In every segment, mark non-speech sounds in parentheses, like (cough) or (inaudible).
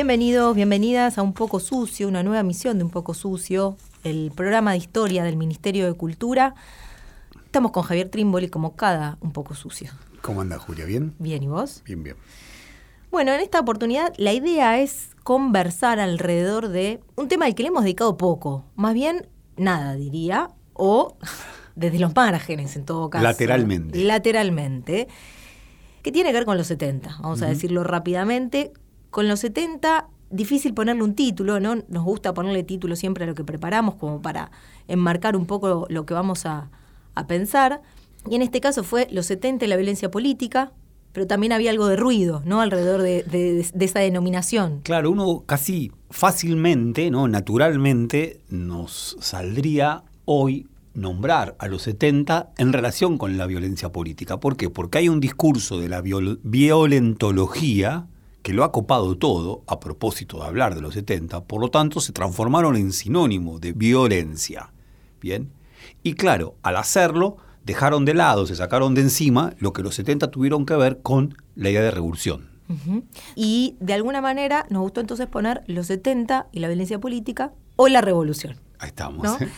Bienvenidos, bienvenidas a Un Poco Sucio, una nueva misión de Un Poco Sucio, el programa de historia del Ministerio de Cultura. Estamos con Javier Trimboli como cada Un Poco Sucio. ¿Cómo anda Julia? ¿Bien? Bien, ¿y vos? Bien, bien. Bueno, en esta oportunidad la idea es conversar alrededor de un tema al que le hemos dedicado poco, más bien nada diría, o (laughs) desde los márgenes en todo caso. Lateralmente. Lateralmente, que tiene que ver con los 70, vamos a decirlo rápidamente. Con los 70, difícil ponerle un título, ¿no? Nos gusta ponerle título siempre a lo que preparamos como para enmarcar un poco lo que vamos a, a pensar. Y en este caso fue los 70 y la violencia política, pero también había algo de ruido, ¿no? Alrededor de, de- esa denominación. Claro, uno casi fácilmente, ¿no? naturalmente, nos saldría hoy nombrar a los 70 en relación con la violencia política. ¿Por qué? Porque hay un discurso de la viol- violentología que lo ha copado todo a propósito de hablar de los 70, por lo tanto se transformaron en sinónimo de violencia. ¿Bien? Y claro, al hacerlo, dejaron de lado, se sacaron de encima lo que los 70 tuvieron que ver con la idea de revolución. Y de alguna manera nos gustó entonces poner los 70 y la violencia política o la revolución. Ahí estamos. ¿no? (laughs)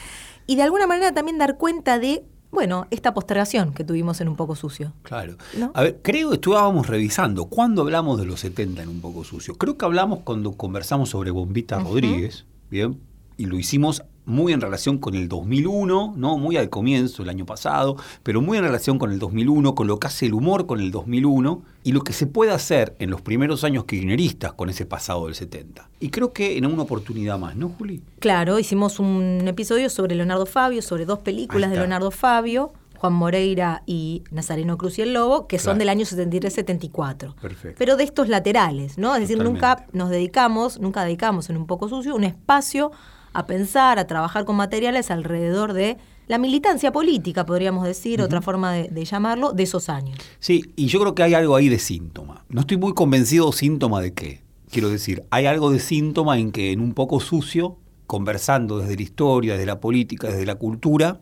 Y de alguna manera también dar cuenta de, bueno, esta postergación que tuvimos en un poco sucio. Claro. ¿No? A ver, creo que estábamos revisando. ¿Cuándo hablamos de los 70 en un poco sucio? Creo que hablamos cuando conversamos sobre Bombita. Rodríguez, ¿bien? Y lo hicimos muy en relación con el 2001, ¿no? Muy al comienzo, el año pasado, pero muy en relación con el 2001, con lo que hace el humor con el 2001 y lo que se puede hacer en los primeros años kirchneristas con ese pasado del 70. Y creo que en una oportunidad más, ¿no, Juli? Claro, hicimos un episodio sobre Leonardo Fabio, sobre dos películas de. Leonardo Fabio, Juan Moreira y Nazareno Cruz y el Lobo, que son del año 73-74. Perfecto. Pero de estos laterales, ¿no? Es decir, nunca nos dedicamos, nunca dedicamos en un poco sucio un espacio a pensar, a trabajar con materiales alrededor de la militancia política, podríamos decir, otra forma de, de llamarlo, de esos años. Sí, y yo creo que hay algo ahí de síntoma. No estoy muy convencido síntoma de qué. Quiero decir, hay algo de síntoma en que en un poco sucio, conversando desde la historia, desde la política, desde la cultura,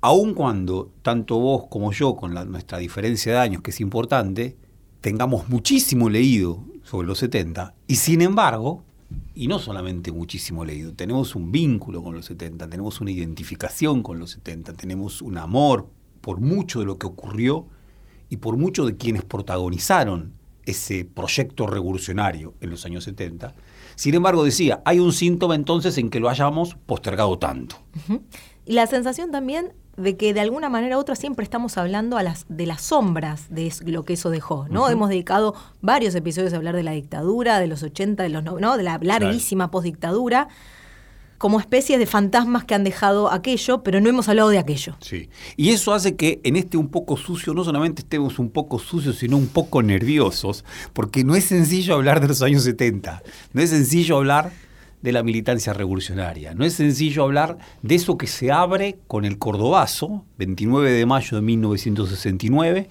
aun cuando tanto vos como yo, con la- nuestra diferencia de años, que es importante, tengamos muchísimo leído sobre los 70, y sin embargo, y no solamente muchísimo leído, tenemos un vínculo con los 70, tenemos una identificación con los 70, tenemos un amor por mucho de lo que ocurrió y por mucho de quienes protagonizaron ese proyecto revolucionario en los años 70. Sin embargo, decía, hay un síntoma entonces en que lo hayamos postergado tanto. Y la sensación también de que de alguna manera u otra siempre estamos hablando a las, de las sombras de lo que eso dejó, ¿no? Hemos dedicado varios episodios a hablar de la dictadura, de los 80, de los no- de la larguísima postdictadura, como especies de fantasmas que han dejado aquello, pero no hemos hablado de aquello. Sí. Y eso hace que en este un poco sucio no solamente estemos un poco sucios, sino un poco nerviosos, porque no es sencillo hablar de los años 70, no es sencillo hablar de la militancia revolucionaria, no es sencillo hablar de eso que se abre con el Cordobazo, 29 de mayo de 1969,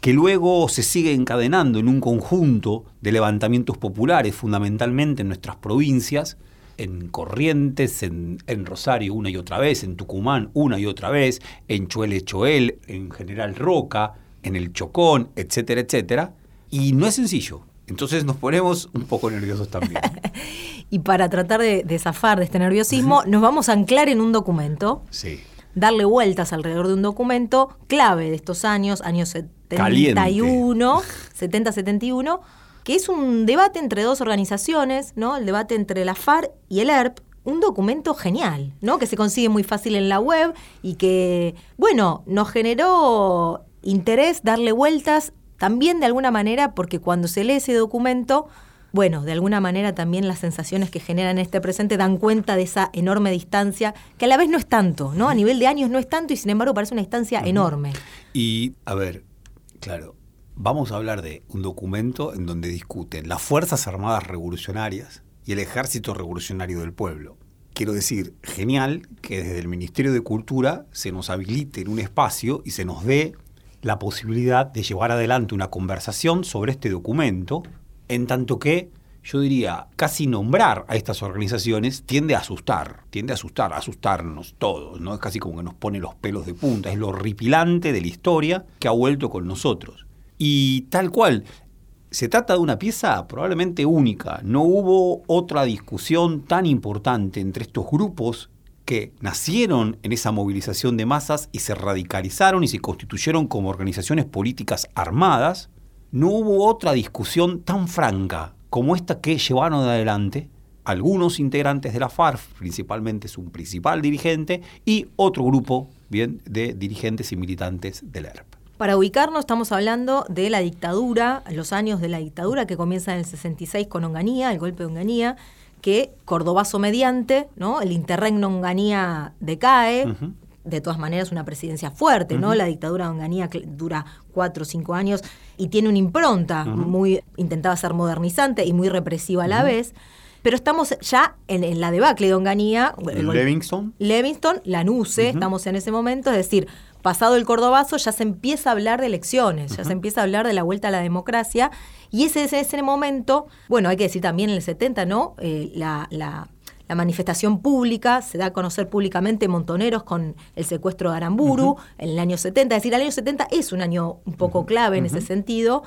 que luego se sigue encadenando en un conjunto de levantamientos populares, fundamentalmente en nuestras provincias, en Corrientes, en, Rosario una y otra vez, en Tucumán una y otra vez, en Chuele Choel, en General Roca, en el Chocón, etcétera, etcétera. Y no es sencillo. Entonces nos ponemos un poco nerviosos también. (laughs) Y para tratar de, de zafar de este nerviosismo, nos vamos a anclar en un documento, Sí. darle vueltas alrededor de un documento clave de estos años, años 71, 70-71, que es un debate entre dos organizaciones, ¿no? El debate entre la FARC y el ERP, un documento genial, ¿no? Que se consigue muy fácil en la web y que, bueno, nos generó interés darle vueltas también de alguna manera porque cuando se lee ese documento bueno, de alguna manera también las sensaciones que generan este presente dan cuenta de esa enorme distancia, que a la vez no es tanto, ¿no? A nivel de años no es tanto y sin embargo parece una distancia enorme. Y, a ver, claro, vamos a hablar de un documento en donde discuten las Fuerzas Armadas Revolucionarias y el Ejército Revolucionario del Pueblo. Quiero decir, genial que desde el Ministerio de Cultura se nos habilite en un espacio y se nos dé la posibilidad de llevar adelante una conversación sobre este documento, en tanto que yo diría, casi nombrar a estas organizaciones tiende a asustar, tiende a asustar, a asustarnos todos, ¿no? Es casi como que nos pone los pelos de punta, es lo horripilante de la historia que ha vuelto con nosotros. Y tal cual, se trata de una pieza probablemente única, no hubo otra discusión tan importante entre estos grupos que nacieron en esa movilización de masas y se radicalizaron y se constituyeron como organizaciones políticas armadas, no hubo otra discusión tan franca como esta que llevaron adelante algunos integrantes de la FARC, principalmente su principal dirigente, y otro grupo bien, de dirigentes y militantes del ERP. Para ubicarnos estamos hablando de la dictadura, los años de la dictadura que comienza en el 66 con Onganía, el golpe de Onganía, que Cordobazo mediante, ¿no? El interregno Onganía decae. De todas maneras, una presidencia fuerte, ¿no? La dictadura de Onganía dura cuatro o cinco años y tiene una impronta muy, intentaba ser modernizante y muy represiva a la vez. Pero estamos ya en, la debacle de Onganía. Levingston. Levingston, Lanuse, estamos en ese momento, es decir, pasado el Cordobazo ya se empieza a hablar de elecciones, ya se empieza a hablar de la vuelta a la democracia, y ese es ese momento, bueno, hay que decir también en el 70, ¿no? Eh, la, la, manifestación pública, se da a conocer públicamente Montoneros con el secuestro de Aramburu en el año 70, es decir, el año 70 es un año un poco clave en ese sentido,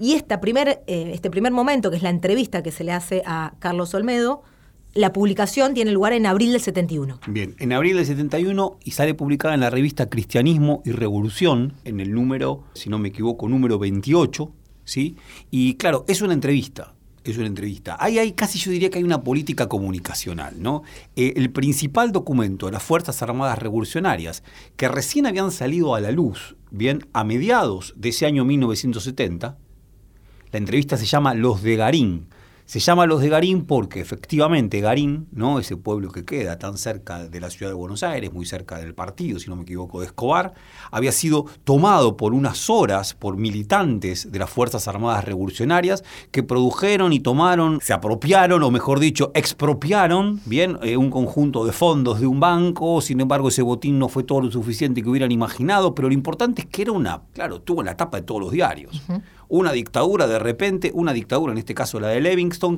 y esta primer, eh, este primer momento, que es la entrevista que se le hace a Carlos Olmedo, la publicación tiene lugar en abril del 71. Bien, en abril del 71 y sale publicada en la revista Cristianismo y Revolución, en el número, si no me equivoco, número 28, ¿sí? Y claro, es una entrevista. Es una entrevista. Ahí hay casi yo diría que hay una política comunicacional, ¿no? Eh, el principal documento de las Fuerzas Armadas Revolucionarias, que recién habían salido a la luz, bien, a mediados de ese año 1970, la entrevista se llama Los de Garín, se llama Los de Garín porque efectivamente Garín, ¿no? ese pueblo que queda tan cerca de la ciudad de Buenos Aires, muy cerca del partido, si no me equivoco, de Escobar, había sido tomado por unas horas por militantes de las Fuerzas Armadas Revolucionarias que produjeron y tomaron, se apropiaron, o mejor dicho, expropiaron, bien, eh, un conjunto de fondos de un banco, sin embargo ese botín no fue todo lo suficiente que hubieran imaginado, pero lo importante es que era una, claro, tuvo en la tapa de todos los diarios. Una dictadura de repente, una dictadura, en este caso la de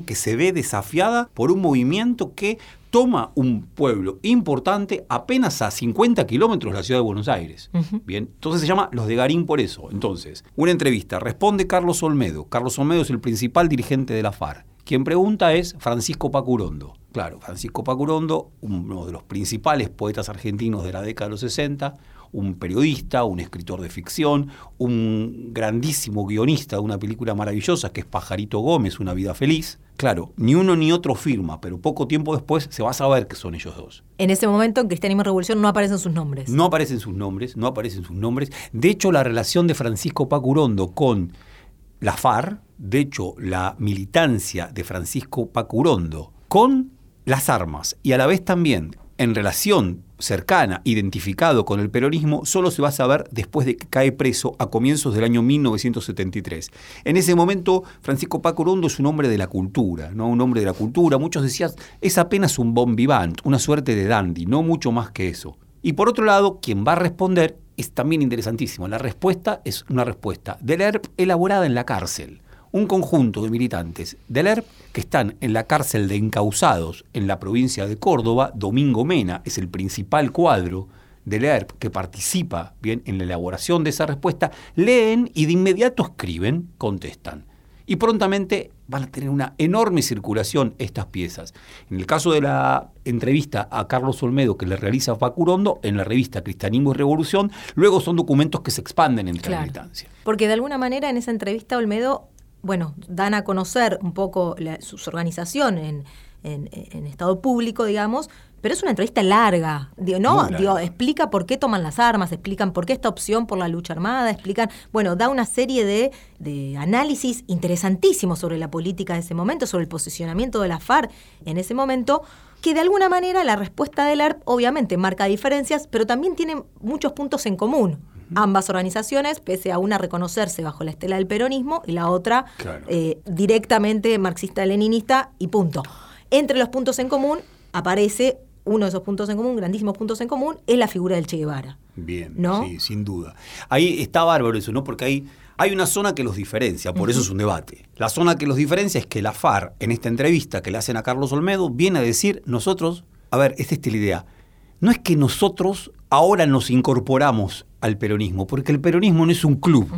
Que se ve desafiada por un movimiento que toma un pueblo importante apenas a 50 kilómetros de la ciudad de Buenos Aires. Bien, entonces se llama Los de Garín por eso. Entonces, una entrevista, responde Carlos Olmedo. Carlos Olmedo es el principal dirigente de la FARC. Quien pregunta es Francisco Pacurondo. Claro, Francisco Pacurondo, uno de los principales poetas argentinos de la década de los 60, un periodista, un escritor de ficción, un grandísimo guionista de una película maravillosa que es Pajarito Gómez, Una vida feliz. Claro, ni uno ni otro firma, pero poco tiempo después se va a saber que son ellos dos. En ese momento en Cristianismo y Revolución no aparecen sus nombres. No aparecen sus nombres, no aparecen sus nombres. De hecho, la relación de Francisco Pacurondo con la FAR, de hecho, la militancia de Francisco Pacurondo con las armas y a la vez también en relación cercana, identificado con el peronismo, solo se va a saber después de que cae preso a comienzos del año 1973. En ese momento, Francisco Paco Rondo es un hombre de la cultura, ¿no? Un hombre de la cultura. Muchos decían, es apenas un bon vivant, una suerte de dandy, no mucho más que eso. Y por otro lado, quien va a responder es también interesantísimo. La respuesta es una respuesta del ERP elaborada en la cárcel un conjunto de militantes del ERP que están en la cárcel de encausados en la provincia de Córdoba. Domingo Mena es el principal cuadro del ERP que participa bien en la elaboración de esa respuesta, leen y de inmediato escriben, contestan. Y prontamente van a tener una enorme circulación estas piezas. En el caso de la entrevista a Carlos Olmedo que le realiza Facurondo en la revista Cristianismo y Revolución, luego son documentos que se expanden entre la militancia. Porque de alguna manera en esa entrevista Olmedo bueno, dan a conocer un poco su, organización en, en, en estado público, digamos, pero es una entrevista larga, ¿no? explica por qué toman las armas, explican por qué esta opción por la lucha armada, explican, bueno, da una serie de, de análisis interesantísimos sobre la política de ese momento, sobre el posicionamiento de la FARC en ese momento, que de alguna manera la respuesta del ERP obviamente marca diferencias, pero también tiene muchos puntos en común. Ambas organizaciones, pese a una reconocerse bajo la estela del peronismo y la otra eh, directamente marxista-leninista y punto. Entre los puntos en común aparece uno de esos puntos en común, grandísimos puntos en común, es la figura del Che Guevara. Bien, ¿no? sí, sin duda. Ahí está bárbaro eso, ¿no? Porque hay, hay una zona que los diferencia, por eso es un debate. La zona que los diferencia es que la FAR, en esta entrevista que le hacen a Carlos Olmedo, viene a decir, nosotros, a ver, esta es la idea, no es que nosotros ahora nos incorporamos al peronismo, porque el peronismo no es un club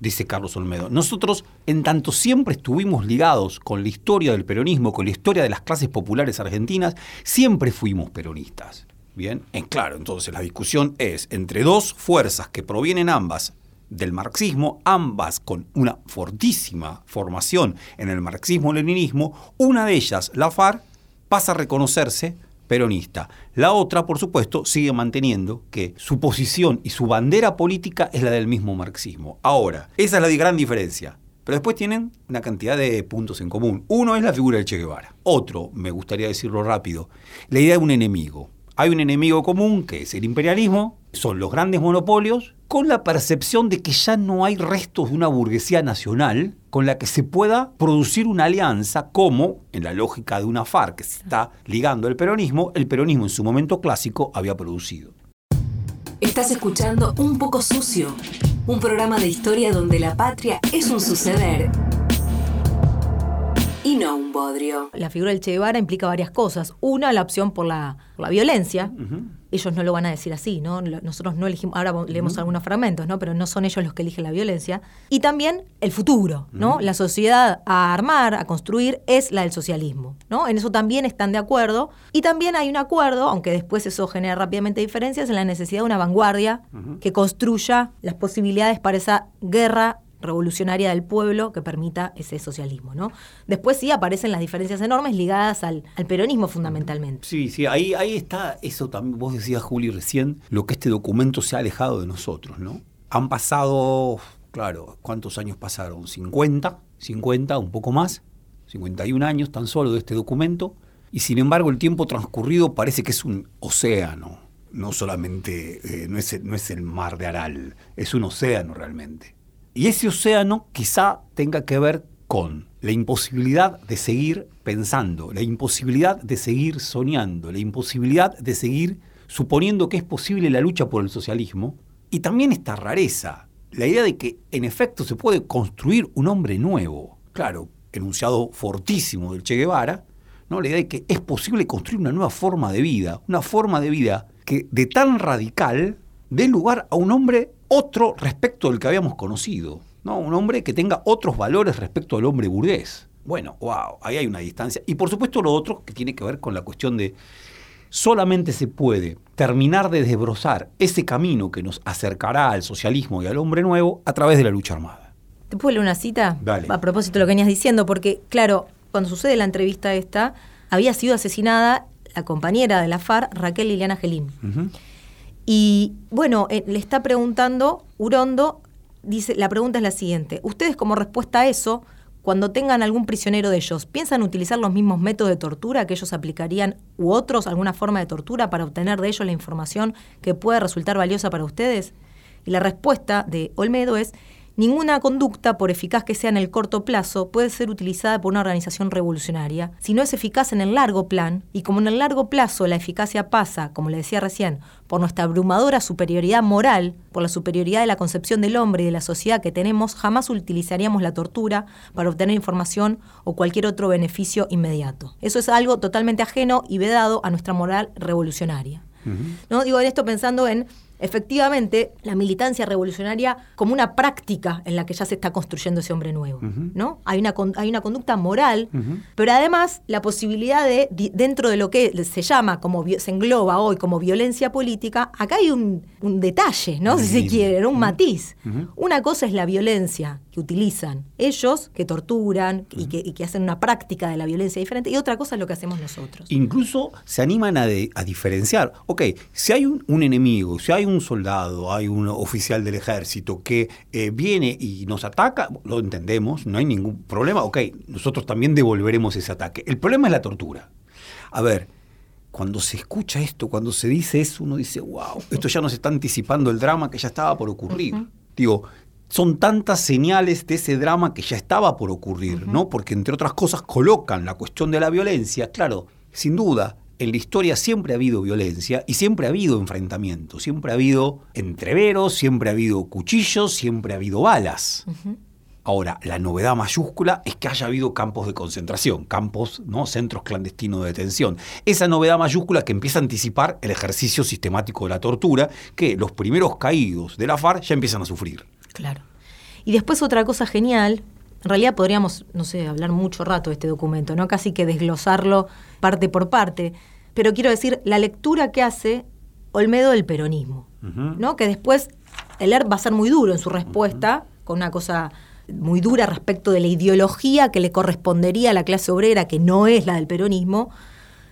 dice Carlos Olmedo. Nosotros, en tanto siempre estuvimos ligados con la historia del peronismo, con la historia de las clases populares argentinas, siempre fuimos peronistas. Bien, en claro, entonces la discusión es entre dos fuerzas que provienen ambas del marxismo, ambas con una fortísima formación en el marxismo-leninismo, una de ellas, la FARC, pasa a reconocerse peronista. La otra, por supuesto, sigue manteniendo que su posición y su bandera política es la del mismo marxismo. Ahora, esa es la gran diferencia. Pero después tienen una cantidad de puntos en común. Uno es la figura de Che Guevara. Otro, me gustaría decirlo rápido, la idea de un enemigo. Hay un enemigo común que es el imperialismo, son los grandes monopolios, con la percepción de que ya no hay restos de una burguesía nacional con la que se pueda producir una alianza como, en la lógica de una FARC que se está ligando al peronismo, el peronismo en su momento clásico había producido. Estás escuchando Un poco sucio, un programa de historia donde la patria es un suceder y no un bodrio. La figura del Che Guevara implica varias cosas. Una, la opción por la, la violencia. Ellos no lo van a decir así, ¿no? Nosotros no elegimos, ahora leemos algunos fragmentos, ¿no? Pero no son ellos los que eligen la violencia. Y también el futuro, ¿no? La sociedad a armar, a construir, es la del socialismo, ¿no? En eso también están de acuerdo. Y también hay un acuerdo, aunque después eso genera rápidamente diferencias, en la necesidad de una vanguardia que construya las posibilidades para esa guerra revolucionaria del pueblo que permita ese socialismo. ¿no? Después sí aparecen las diferencias enormes ligadas al, peronismo fundamentalmente. Sí, sí, ahí, ahí está eso también, vos decías, Juli, recién, lo que este documento se ha alejado de nosotros. ¿no? Han pasado, claro, ¿cuántos años pasaron? ¿50? ¿50? ¿Un poco más? 51 años tan solo de este documento. Y sin embargo el tiempo transcurrido parece que es un océano. No solamente, eh, no, es, no es el mar de Aral, es un océano realmente. Y ese océano quizá tenga que ver con la imposibilidad de seguir pensando, la imposibilidad de seguir soñando, la imposibilidad de seguir suponiendo que es posible la lucha por el socialismo, y también esta rareza, la idea de que en efecto se puede construir un hombre nuevo. Claro, enunciado fortísimo del Che Guevara, ¿no? la idea de que es posible construir una nueva forma de vida, una forma de vida que de tan radical dé lugar a un hombre otro respecto del que habíamos conocido. ¿no? Un hombre que tenga otros valores respecto al hombre burgués. Bueno, wow, ahí hay una distancia. Y por supuesto lo otro que tiene que ver con la cuestión de solamente se puede terminar de desbrozar ese camino que nos acercará al socialismo y al hombre nuevo a través de la lucha armada. ¿Te puedo leer una cita? Dale. A propósito de lo que venías diciendo, porque claro, cuando sucede la entrevista esta, había sido asesinada la compañera de la FARC, Raquel Liliana Gelín. Y bueno, eh, le está preguntando Urondo, dice, la pregunta es la siguiente, ustedes como respuesta a eso, cuando tengan algún prisionero de ellos, ¿piensan utilizar los mismos métodos de tortura que ellos aplicarían u otros, alguna forma de tortura para obtener de ellos la información que pueda resultar valiosa para ustedes? Y la respuesta de Olmedo es, Ninguna conducta, por eficaz que sea en el corto plazo, puede ser utilizada por una organización revolucionaria si no es eficaz en el largo plan, y como en el largo plazo la eficacia pasa, como le decía recién, por nuestra abrumadora superioridad moral, por la superioridad de la concepción del hombre y de la sociedad que tenemos, jamás utilizaríamos la tortura para obtener información o cualquier otro beneficio inmediato. Eso es algo totalmente ajeno y vedado a nuestra moral revolucionaria. ¿No? Digo en esto pensando en efectivamente la militancia revolucionaria como una práctica en la que ya se está construyendo ese hombre nuevo. ¿no? hay, una, hay una conducta moral, pero además la posibilidad de, dentro de lo que se llama, como se engloba hoy como violencia política, acá hay un, detalle, ¿no? si se quiere, un matiz. Una cosa es la violencia que utilizan ellos, que torturan y que, hacen una práctica de la violencia diferente, y otra cosa es lo que hacemos nosotros. Incluso se animan a, diferenciar, ok, si hay un, un enemigo, si hay un un soldado, hay un oficial del ejército que eh, viene y nos ataca, lo entendemos, no hay ningún problema, ok, nosotros también devolveremos ese ataque. El problema es la tortura. A ver, cuando se escucha esto, cuando se dice eso, uno dice, wow, esto ya nos está anticipando el drama que ya estaba por ocurrir. Digo, son tantas señales de ese drama que ya estaba por ocurrir, ¿no? Porque entre otras cosas colocan la cuestión de la violencia, claro, sin duda, en la historia siempre ha habido violencia y siempre ha habido enfrentamiento, siempre ha habido entreveros, siempre ha habido cuchillos, siempre ha habido balas. Ahora, la novedad mayúscula es que haya habido campos de concentración, campos, ¿no? centros clandestinos de detención. Esa novedad mayúscula que empieza a anticipar el ejercicio sistemático de la tortura, que los primeros caídos de la FARC ya empiezan a sufrir. Claro. Y después otra cosa genial, en realidad podríamos, no sé, hablar mucho rato de este documento, ¿no? Casi que desglosarlo parte por parte. Pero quiero decir, la lectura que hace Olmedo del peronismo, ¿no? Que después el ER va a ser muy duro en su respuesta, con una cosa muy dura respecto de la ideología que le correspondería a la clase obrera, que no es la del peronismo.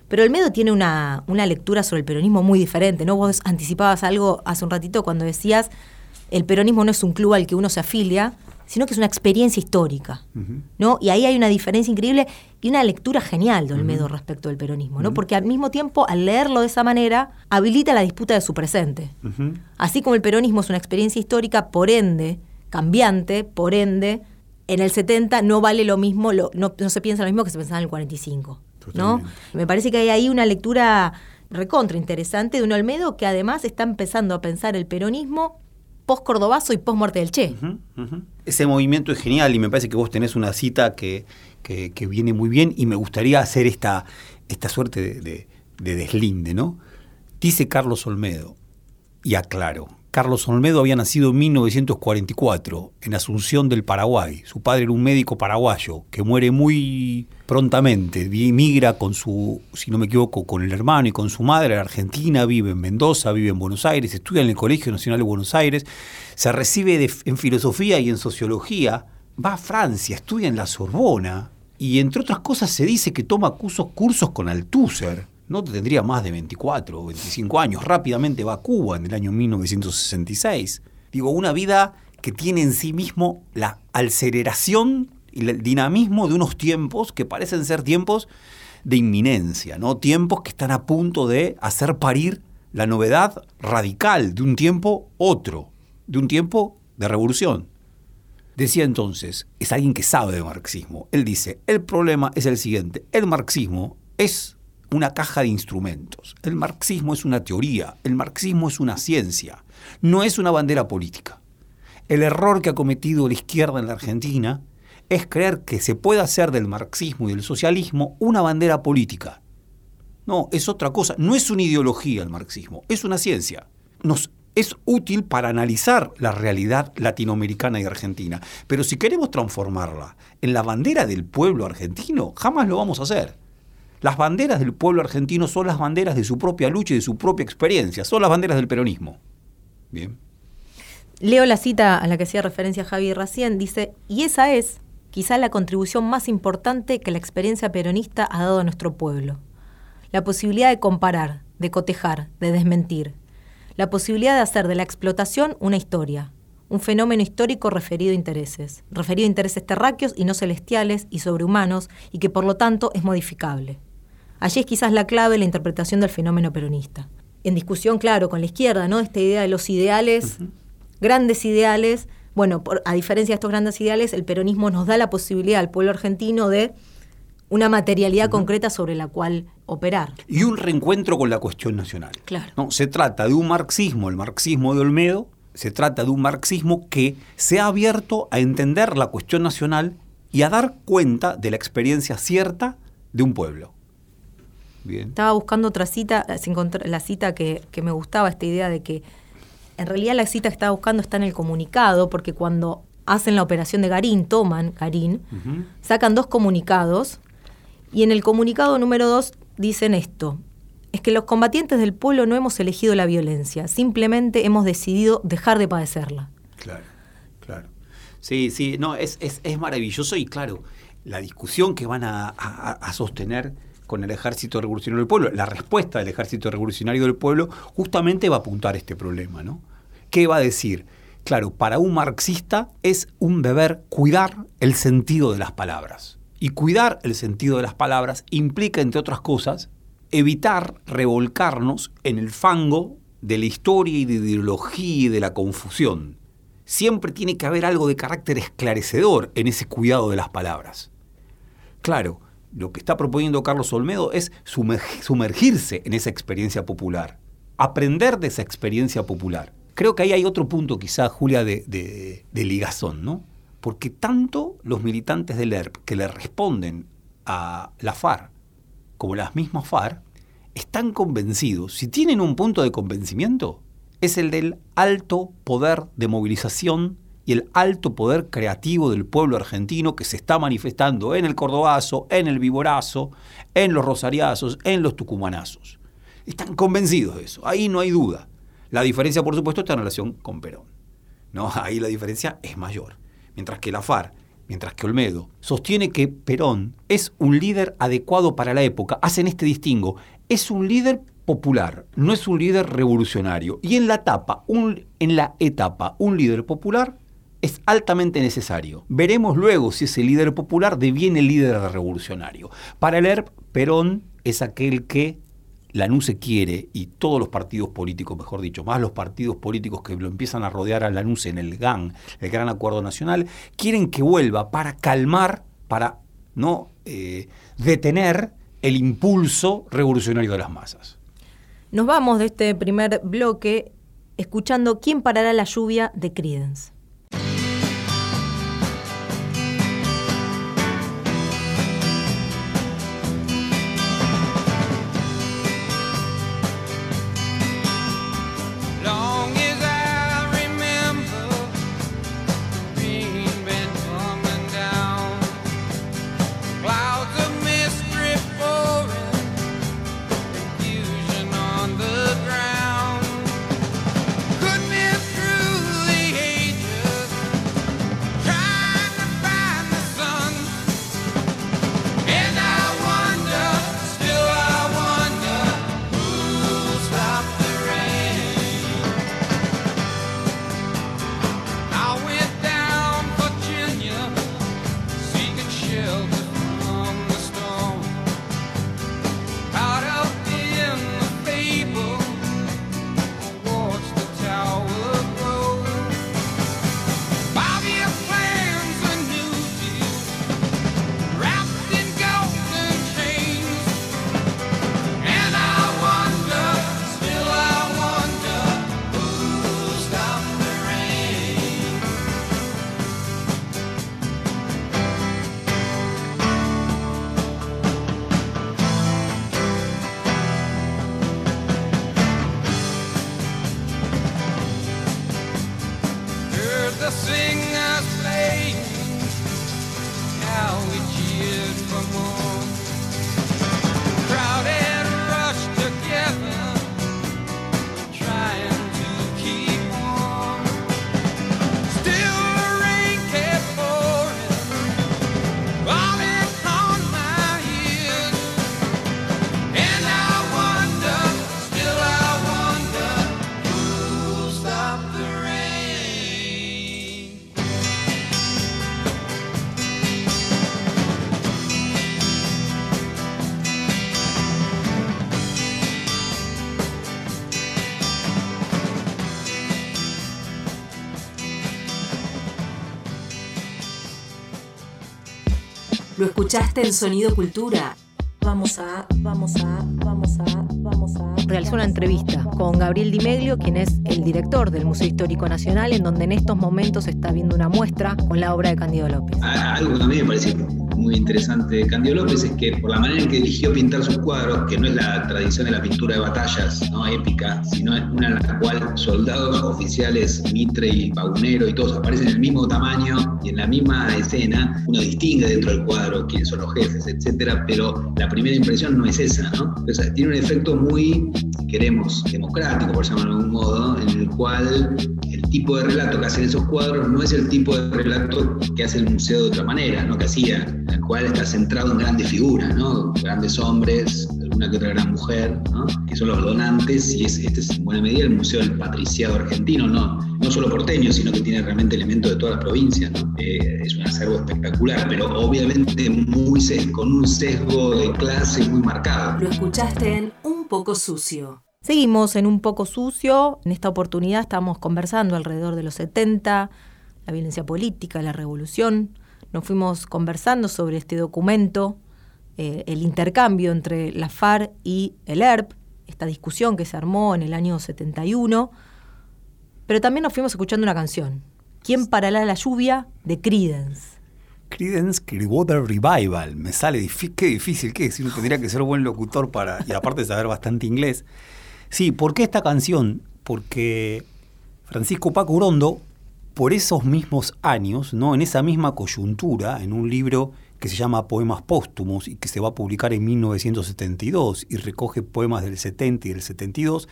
Pero Olmedo tiene una, una lectura sobre el peronismo muy diferente, ¿no? Vos anticipabas algo hace un ratito cuando decías el peronismo no es un club al que uno se afilia, sino que es una experiencia histórica, ¿no? Y ahí hay una diferencia increíble y una lectura genial de Olmedo respecto del peronismo, ¿no? Porque al mismo tiempo, al leerlo de esa manera, habilita la disputa de su presente. Así como el peronismo es una experiencia histórica, por ende, cambiante, por ende, en el 70 no vale lo mismo, no, no, se piensa lo mismo que se pensaba en el 45, ¿no? Me parece que hay ahí una lectura recontra interesante de un Olmedo que además está empezando a pensar el peronismo post-cordobazo y post-muerte del Che. Ese movimiento es genial y me parece que vos tenés una cita que, que, viene muy bien y me gustaría hacer esta, esta suerte de, de deslinde, ¿no? Dice Carlos Olmedo, y aclaro, Carlos Olmedo había nacido en 1944 en Asunción del Paraguay. Su padre era un médico paraguayo que muere muy prontamente. Migra con su, si no me equivoco, con el hermano y con su madre a Argentina, vive en Mendoza, vive en Buenos Aires, estudia en el Colegio Nacional de Buenos Aires, se recibe en filosofía y en sociología, va a Francia, estudia en la Sorbona y entre otras cosas se dice que toma cursos, cursos con Althusser no tendría más de 24 o 25 años, rápidamente va a Cuba en el año 1966. Digo, una vida que tiene en sí mismo la aceleración y el dinamismo de unos tiempos que parecen ser tiempos de inminencia, ¿no? Tiempos que están a punto de hacer parir la novedad radical de un tiempo otro, de un tiempo de revolución. Decía entonces, es alguien que sabe de marxismo. Él dice, el problema es el siguiente, el marxismo es una caja de instrumentos. El marxismo es una teoría, el marxismo es una ciencia, no es una bandera política. El error que ha cometido la izquierda en la Argentina es creer que se puede hacer del marxismo y del socialismo una bandera política. No, es otra cosa. No es una ideología el marxismo, es una ciencia. Nos es útil para analizar la realidad latinoamericana y argentina. Pero si queremos transformarla en la bandera del pueblo argentino, jamás lo vamos a hacer. Las banderas del pueblo argentino son las banderas de su propia lucha y de su propia experiencia, son las banderas del peronismo. Bien. Leo la cita a la que hacía referencia Javier recién, dice, y esa es quizá la contribución más importante que la experiencia peronista ha dado a nuestro pueblo. La posibilidad de comparar, de cotejar, de desmentir. La posibilidad de hacer de la explotación una historia, un fenómeno histórico referido a intereses, referido a intereses terráqueos y no celestiales y sobrehumanos, y que por lo tanto es modificable. Allí es quizás la clave la interpretación del fenómeno peronista. En discusión, claro, con la izquierda, ¿no? Esta idea de los ideales, grandes ideales. Bueno, a diferencia de estos grandes ideales, el peronismo nos da la posibilidad al pueblo argentino de una materialidad concreta sobre la cual operar. Y un reencuentro con la cuestión nacional. Claro. ¿no? Se trata de un marxismo, el marxismo de Olmedo, se trata de un marxismo que se ha abierto a entender la cuestión nacional y a dar cuenta de la experiencia cierta de un pueblo. Estaba buscando otra cita, la cita que, me gustaba, esta idea de que En realidad la cita que estaba buscando está en el comunicado, porque cuando hacen la operación de Garín, toman Garín, sacan dos comunicados, y en el comunicado número dos dicen esto, es que los combatientes del pueblo no hemos elegido la violencia, simplemente hemos decidido dejar de padecerla. Claro, claro. Sí, sí, no, es, es, es maravilloso y claro, la discusión que van a, a, sostener con el Ejército Revolucionario del Pueblo, la respuesta del Ejército Revolucionario del Pueblo, justamente va a apuntar este problema, ¿no? ¿Qué va a decir? Claro, para un marxista es un deber cuidar el sentido de las palabras. Y cuidar el sentido de las palabras implica, entre otras cosas, evitar revolcarnos en el fango de la historia y de ideología y de la confusión. Siempre tiene que haber algo de carácter esclarecedor en ese cuidado de las palabras. Claro, lo que está proponiendo Carlos Olmedo es sumergirse en esa experiencia popular, aprender de esa experiencia popular. Creo que ahí hay otro punto quizá, Julia, de, ligazón, ¿no? Porque tanto los militantes del ERP que le responden a la FARC como las mismas FARC, están convencidos, si tienen un punto de convencimiento, es el del alto poder de movilización y el alto poder creativo del pueblo argentino que se está manifestando en el cordobazo, en el viborazo, en los rosariazos, en los tucumanazos. Están convencidos de eso, ahí no hay duda. La diferencia, por supuesto, está en relación con Perón. ¿no? (laughs) Ahí la diferencia es mayor. Mientras que la FARC mientras que Olmedo sostiene que Perón es un líder adecuado para la época, hacen este distingo, es un líder popular, no es un líder revolucionario. Y en la etapa, en la etapa, un líder popular es altamente necesario. Veremos luego si ese líder popular deviene líder revolucionario. Para leer, Perón es aquel que se quiere, y todos los partidos políticos, mejor dicho, más los partidos políticos que lo empiezan a rodear a Lanuse en el GAN, el Gran Acuerdo Nacional, quieren que vuelva para calmar, para no eh, detener el impulso revolucionario de las masas. Nos vamos de este primer bloque escuchando ¿Quién parará la lluvia? de Credence. Escuchaste en Sonido Cultura. Vamos a, vamos a, vamos a, vamos a. Realizó una entrevista con Gabriel Di Meglio, quien es el director del Museo Histórico Nacional, en donde en estos momentos está viendo una muestra con la obra de Candido López. Algo que a mí me parece muy interesante de Candio López es que por la manera en que eligió pintar sus cuadros, que no es la tradición de la pintura de batallas ¿no? épica, sino una en la cual soldados, oficiales, Mitre y Paunero y todos aparecen en el mismo tamaño y en la misma escena, uno distingue dentro del cuadro quiénes son los jefes, etcétera, pero la primera impresión no es esa, ¿no? Entonces, tiene un efecto muy, queremos, democrático, por llamarlo de algún modo, en el cual tipo de relato que hacen esos cuadros no es el tipo de relato que hace el museo de otra manera, ¿no? que hacía, el cual está centrado en grandes figuras, ¿no? grandes hombres, alguna que otra gran mujer, ¿no? que son los donantes, y es, este es en buena medida el Museo del Patriciado Argentino, no, no solo porteño, sino que tiene realmente elementos de todas las provincias. Eh, es un acervo espectacular, pero obviamente muy con un sesgo de clase muy marcado. Lo escuchaste en Un poco sucio. Seguimos en Un poco sucio. En esta oportunidad estamos conversando alrededor de los 70, la violencia política, la revolución. Nos fuimos conversando sobre este documento, eh, el intercambio entre la FARC y el ERP, esta discusión que se armó en el año 71. Pero también nos fuimos escuchando una canción, ¿Quién parará la lluvia? de Credence. Credence Clearwater Revival. Me sale qué difícil es. Uno tendría que ser buen locutor para. Y aparte saber bastante inglés. Sí, ¿por qué esta canción? Porque Francisco Paco Urondo, por esos mismos años, ¿no? en esa misma coyuntura, en un libro que se llama Poemas Póstumos y que se va a publicar en 1972 y recoge poemas del 70 y del 72,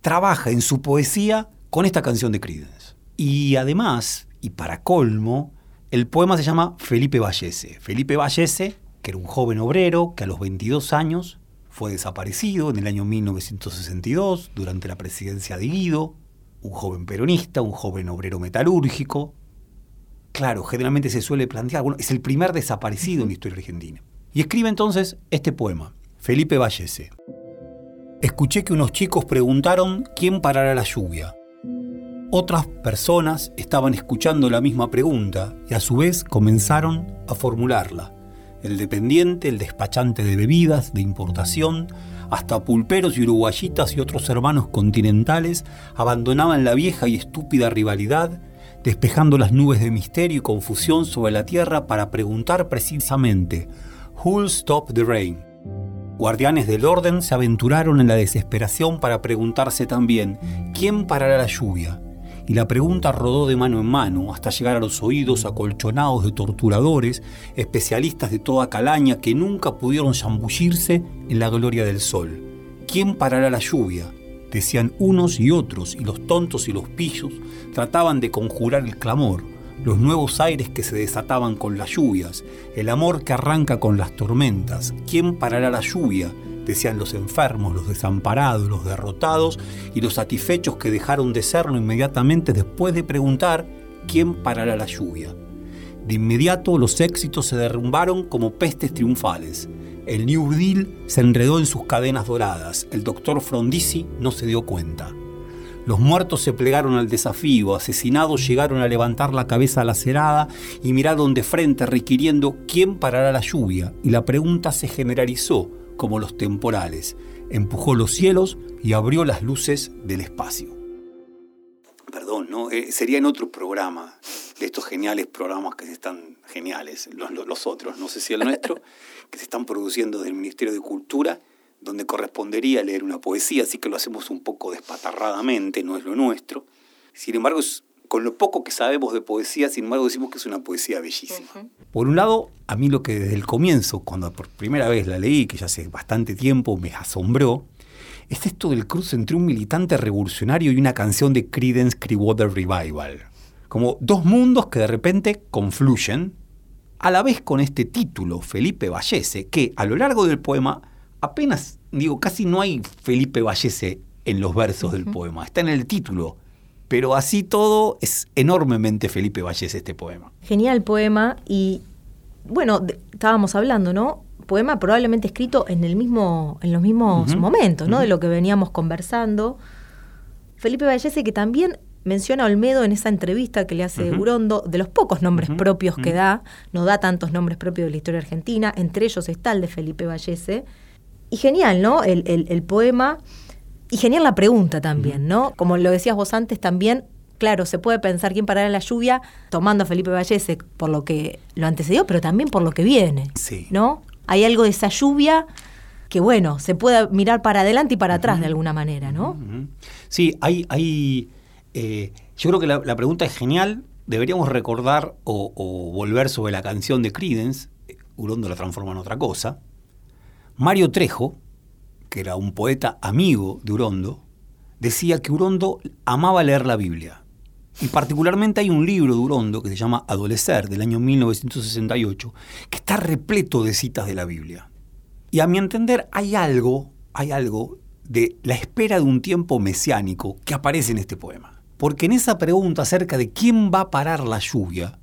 trabaja en su poesía con esta canción de Credence. Y además, y para colmo, el poema se llama Felipe Vallese. Felipe Vallese, que era un joven obrero que a los 22 años fue desaparecido en el año 1962 durante la presidencia de Guido, un joven peronista, un joven obrero metalúrgico. Claro, generalmente se suele plantear, bueno, es el primer desaparecido en la historia argentina. Y escribe entonces este poema, Felipe Vallese. Escuché que unos chicos preguntaron quién parará la lluvia. Otras personas estaban escuchando la misma pregunta y a su vez comenzaron a formularla el dependiente, el despachante de bebidas, de importación, hasta pulperos y uruguayitas y otros hermanos continentales abandonaban la vieja y estúpida rivalidad, despejando las nubes de misterio y confusión sobre la tierra para preguntar precisamente, Who'll stop the rain? Guardianes del orden se aventuraron en la desesperación para preguntarse también, ¿quién parará la lluvia? Y la pregunta rodó de mano en mano hasta llegar a los oídos acolchonados de torturadores, especialistas de toda calaña que nunca pudieron zambullirse en la gloria del sol. ¿Quién parará la lluvia? Decían unos y otros, y los tontos y los pillos trataban de conjurar el clamor, los nuevos aires que se desataban con las lluvias, el amor que arranca con las tormentas. ¿Quién parará la lluvia? Decían los enfermos, los desamparados, los derrotados y los satisfechos que dejaron de serlo inmediatamente después de preguntar quién parará la lluvia. De inmediato los éxitos se derrumbaron como pestes triunfales. El New Deal se enredó en sus cadenas doradas. El doctor Frondizi no se dio cuenta. Los muertos se plegaron al desafío, asesinados llegaron a levantar la cabeza lacerada y miraron de frente requiriendo quién parará la lluvia, y la pregunta se generalizó, como los temporales, empujó los cielos y abrió las luces del espacio. Perdón, ¿no? Eh, sería en otro programa, de estos geniales programas que están, geniales, los, los otros, no sé si el nuestro, (laughs) que se están produciendo del Ministerio de Cultura, donde correspondería leer una poesía, así que lo hacemos un poco despatarradamente, no es lo nuestro. Sin embargo, es con lo poco que sabemos de poesía, sin embargo decimos que es una poesía bellísima. Por un lado, a mí lo que desde el comienzo, cuando por primera vez la leí, que ya hace bastante tiempo, me asombró, es esto del cruce entre un militante revolucionario y una canción de Creedence Clearwater Revival. Como dos mundos que de repente confluyen, a la vez con este título, Felipe Vallese, que a lo largo del poema apenas, digo, casi no hay Felipe Vallese en los versos del poema, está en el título, pero así todo es enormemente Felipe Valles este poema. Genial poema y bueno, estábamos hablando, ¿no? Poema probablemente escrito en el mismo en los mismos momentos, ¿no? De lo que veníamos conversando. Felipe Vallese que también menciona a Olmedo en esa entrevista que le hace Urondo, de los pocos nombres propios que da, no da tantos nombres propios de la historia argentina, entre ellos está el de Felipe Vallese. Y genial, ¿no? el poema y genial la pregunta también, ¿no? Como lo decías vos antes, también claro, se puede pensar quién parará la lluvia tomando a Felipe Vallese por lo que lo antecedió, pero también por lo que viene. Sí. ¿No? Hay algo de esa lluvia que, bueno, se puede mirar para adelante y para atrás de alguna manera, ¿no? Sí, hay, hay eh, yo creo que la, la pregunta es genial. Deberíamos recordar o, o volver sobre la canción de Creedence. Urondo la transforma en otra cosa. Mario Trejo, que era un poeta amigo de Urondo, decía que Urondo amaba leer la Biblia. Y particularmente hay un libro de Urondo que se llama Adolecer, del año 1968, que está repleto de citas de la Biblia. Y a mi entender hay algo, hay algo de la espera de un tiempo mesiánico que aparece en este poema. Porque en esa pregunta acerca de quién va a parar la lluvia,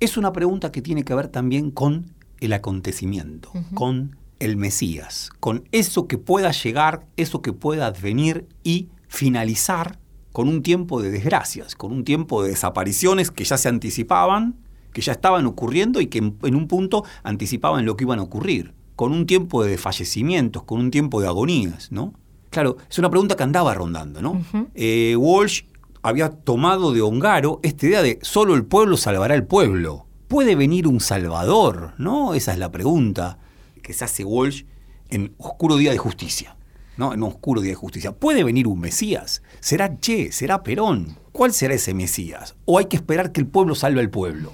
es una pregunta que tiene que ver también con el acontecimiento, con el Mesías, con eso que pueda llegar, eso que pueda advenir y finalizar con un tiempo de desgracias, con un tiempo de desapariciones que ya se anticipaban, que ya estaban ocurriendo y que en, en un punto anticipaban lo que iban a ocurrir, con un tiempo de fallecimientos, con un tiempo de agonías, ¿no? Claro, es una pregunta que andaba rondando, ¿no? Eh, Walsh había tomado de Ongaro esta idea de solo el pueblo salvará al pueblo. ¿Puede venir un salvador? ¿No? Esa es la pregunta que se hace Walsh en Oscuro Día de Justicia. ¿no? En Oscuro Día de Justicia. ¿Puede venir un Mesías? ¿Será Che? ¿Será Perón? ¿Cuál será ese Mesías? ¿O hay que esperar que el pueblo salve al pueblo?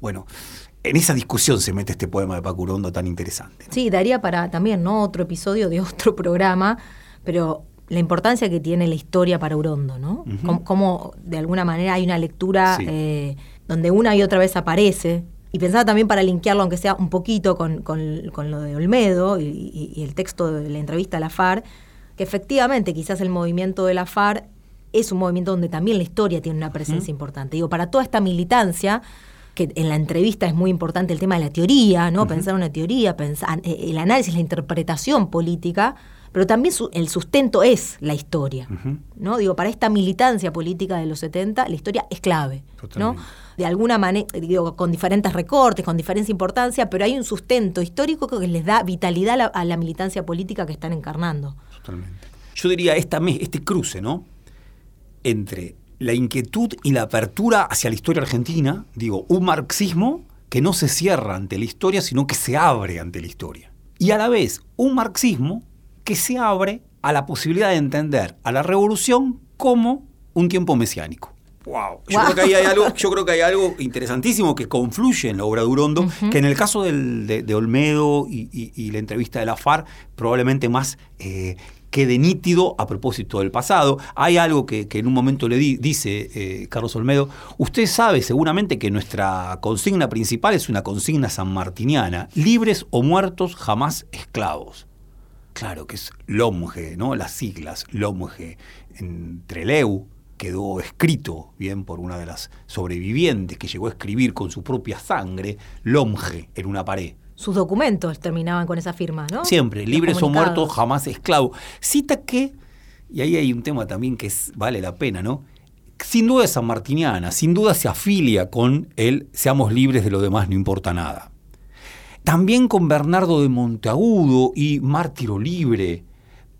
Bueno, en esa discusión se mete este poema de Paco Urondo tan interesante. ¿no? Sí, daría para también ¿no? otro episodio de (laughs) otro programa, pero la importancia que tiene la historia para Urondo, ¿no? Cómo- cómo, de alguna manera hay una lectura Sí. eh, donde una y otra vez aparece. Y pensaba también para linkearlo, aunque sea un poquito, con, con- con lo de Olmedo y, y- y el texto de la entrevista a la FARC, que efectivamente quizás el movimiento de la FARC es un movimiento donde también la historia tiene una presencia importante. Digo, para toda esta militancia, que en la entrevista es muy importante el tema de la teoría, ¿no? Pensar una teoría, pensar eh, el análisis, la interpretación política, pero también su- el sustento es la historia, ¿no? Digo, para esta militancia política de los 70, la historia es clave, ¿no? Totalmente. De alguna manera, digo, con diferentes recortes, con diferente importancia, pero hay un sustento histórico que les da vitalidad a la, a la militancia política que están encarnando. Totalmente. Yo diría esta, este cruce, ¿no? Entre la inquietud y la apertura hacia la historia argentina, digo, un marxismo que no se cierra ante la historia, sino que se abre ante la historia. Y a la vez, un marxismo que se abre a la posibilidad de entender a la revolución como un tiempo mesiánico. Wow. Yo, Wow. Creo que ahí hay algo, (laughs) yo creo que hay algo interesantísimo que confluye en la obra de Urondo, que en el caso del- de, de Olmedo y, y- y la entrevista de la FARC, probablemente más eh, quede nítido a propósito del pasado. Hay algo que, que en un momento le di- dice eh, Carlos Olmedo, usted sabe seguramente que nuestra consigna principal es una consigna sanmartiniana, libres o muertos, jamás esclavos. Claro que es LOMGE, ¿no? Las siglas LOMGE. En Treleu quedó escrito, bien, por una de las sobrevivientes que llegó a escribir con su propia sangre, LOMGE en una pared. Sus documentos terminaban con esa firma, ¿no? Siempre, libres o muertos, jamás esclavos. Cita que, y ahí hay un tema también que es- vale la pena, ¿no? Sin duda es sanmartiniana, sin duda se afilia con el seamos libres de lo demás, no importa nada. También con Bernardo de Monteagudo y Mártiro Libre.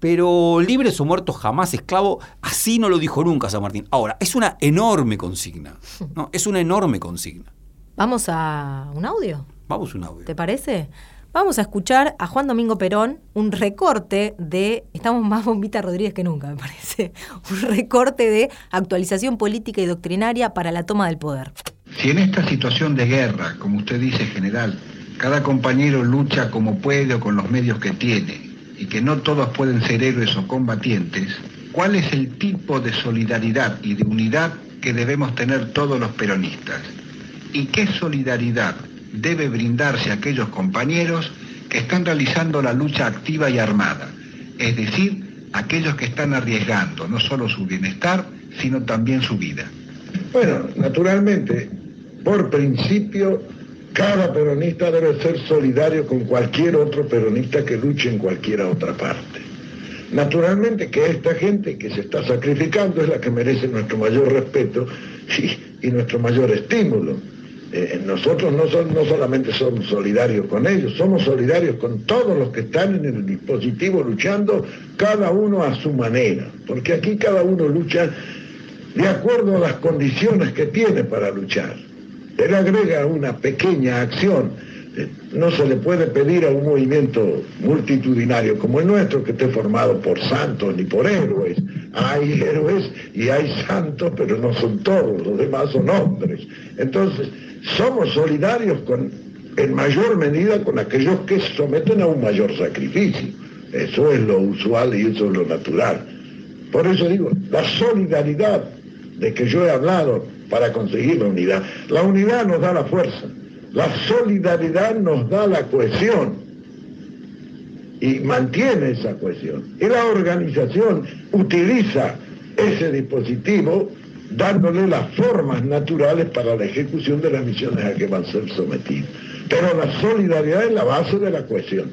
Pero libres o muertos jamás esclavo, así no lo dijo nunca San Martín. Ahora, es una enorme consigna. ¿no? Es una enorme consigna. Vamos a un audio. Vamos a un audio. ¿Te parece? Vamos a escuchar a Juan Domingo Perón un recorte de. Estamos más bombita Rodríguez que nunca, me parece. (laughs) Un recorte de actualización política y doctrinaria para la toma del poder. Si en esta situación de guerra, como usted dice, general, cada compañero lucha como puede o con los medios que tiene, y que no todos pueden ser héroes o combatientes, ¿cuál es el tipo de solidaridad y de unidad que debemos tener todos los peronistas? ¿Y qué solidaridad debe brindarse a aquellos compañeros que están realizando la lucha activa y armada? Es decir, aquellos que están arriesgando no solo su bienestar, sino también su vida. Bueno, naturalmente, por principio, cada peronista debe ser solidario con cualquier otro peronista que luche en cualquier otra parte. Naturalmente que esta gente que se está sacrificando es la que merece nuestro mayor respeto (laughs) y, nuestro mayor estímulo. Eh, nosotros no, no solamente somos solidarios con ellos, somos solidarios con todos los que están en el dispositivo luchando, cada uno a su manera, porque aquí cada uno lucha de acuerdo a las condiciones que tiene para luchar. Él agrega una pequeña acción. No se le puede pedir a un movimiento multitudinario como el nuestro que esté formado por santos ni por héroes. Hay héroes y hay santos, pero no son todos, los demás son hombres. Entonces, somos solidarios con, en mayor medida con aquellos que se someten a un mayor sacrificio. Eso es lo usual y eso es lo natural. Por eso digo, la solidaridad de que yo he hablado para conseguir la unidad. La unidad nos da la fuerza, la solidaridad nos da la cohesión y mantiene esa cohesión. Y la organización utiliza ese dispositivo dándole las formas naturales para la ejecución de las misiones a que van a ser sometidos. Pero la solidaridad es la base de la cohesión.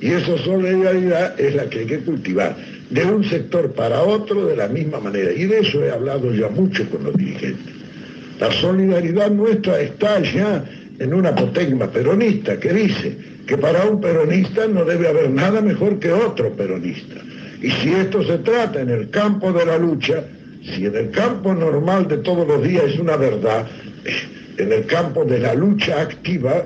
Y esa solidaridad es la que hay que cultivar, de un sector para otro de la misma manera. Y de eso he hablado ya mucho con los dirigentes. La solidaridad nuestra está ya en una apotegma peronista que dice que para un peronista no debe haber nada mejor que otro peronista. Y si esto se trata en el campo de la lucha, si en el campo normal de todos los días es una verdad, en el campo de la lucha activa,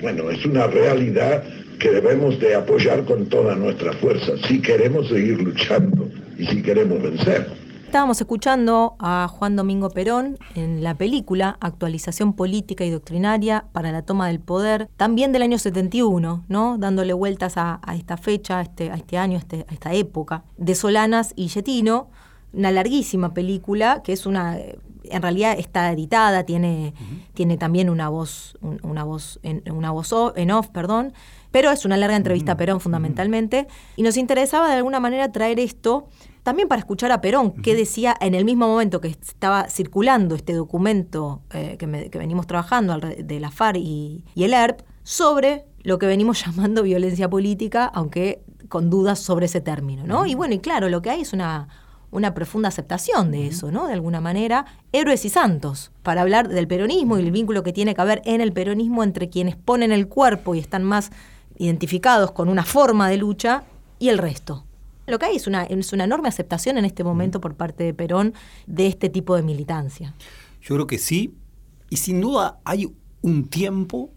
bueno, es una realidad que debemos de apoyar con toda nuestra fuerza si queremos seguir luchando y si queremos vencer. Estábamos escuchando a Juan Domingo Perón en la película Actualización Política y Doctrinaria para la Toma del Poder, también del año 71, ¿no? dándole vueltas a, esta fecha, a este, a este año, este, a esta época, de Solanas y Getino, una larguísima película que es una en realidad está editada, tiene, tiene también una voz, una voz, en, una voz en off, perdón, pero es una larga entrevista a Perón fundamentalmente, y nos interesaba de alguna manera traer esto también para escuchar a Perón, que decía en el mismo momento que estaba circulando este documento eh, que, venimos trabajando de la FARC y, y el ERP, sobre lo que venimos (laughs) llamando violencia política, aunque con dudas sobre ese término, ¿no? Y bueno, y claro, lo que hay es una, una profunda aceptación de eso, ¿no? De alguna manera, héroes y santos, para hablar del peronismo y el vínculo que tiene que haber en el peronismo entre quienes ponen el cuerpo y están más identificados con una forma de lucha y el resto. Lo que hay es una, es una enorme aceptación en este momento por parte de Perón de este tipo de militancia. Yo creo que sí, y sin duda hay un tiempo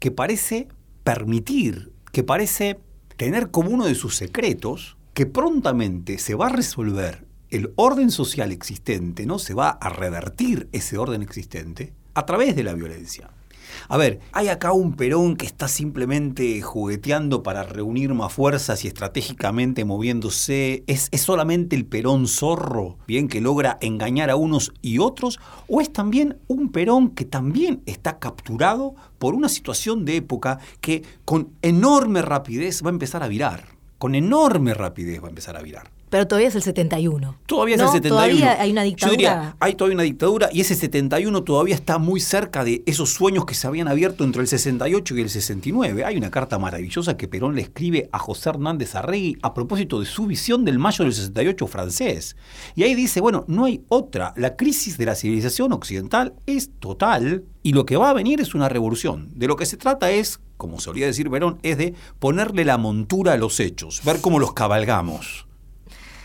que parece permitir, que parece tener como uno de sus secretos, que prontamente se va a resolver el orden social existente, ¿no? Se va a revertir ese orden existente a través de la violencia. A ver, hay acá un Perón que está simplemente jugueteando para reunir más fuerzas y estratégicamente moviéndose. ¿Es, ¿Es, solamente el Perón zorro, bien, que logra engañar a unos y otros? ¿O es también un Perón que también está capturado por una situación de época que con enorme rapidez va a empezar a virar? Con enorme rapidez va a empezar a virar. Pero todavía es el 71. Todavía es el 71. Todavía hay una dictadura. Yo diría, hay todavía una dictadura y ese 71 todavía está muy cerca de esos sueños que se habían abierto entre el 68 y el 69. Hay una carta maravillosa que Perón le escribe a José Hernández Arregui a propósito de su visión del mayo del 68 francés. Y ahí dice, bueno, no hay otra. La crisis de la civilización occidental es total y lo que va a venir es una revolución. De lo que se trata es, como solía decir Perón, es de ponerle la montura a los hechos, ver cómo los cabalgamos.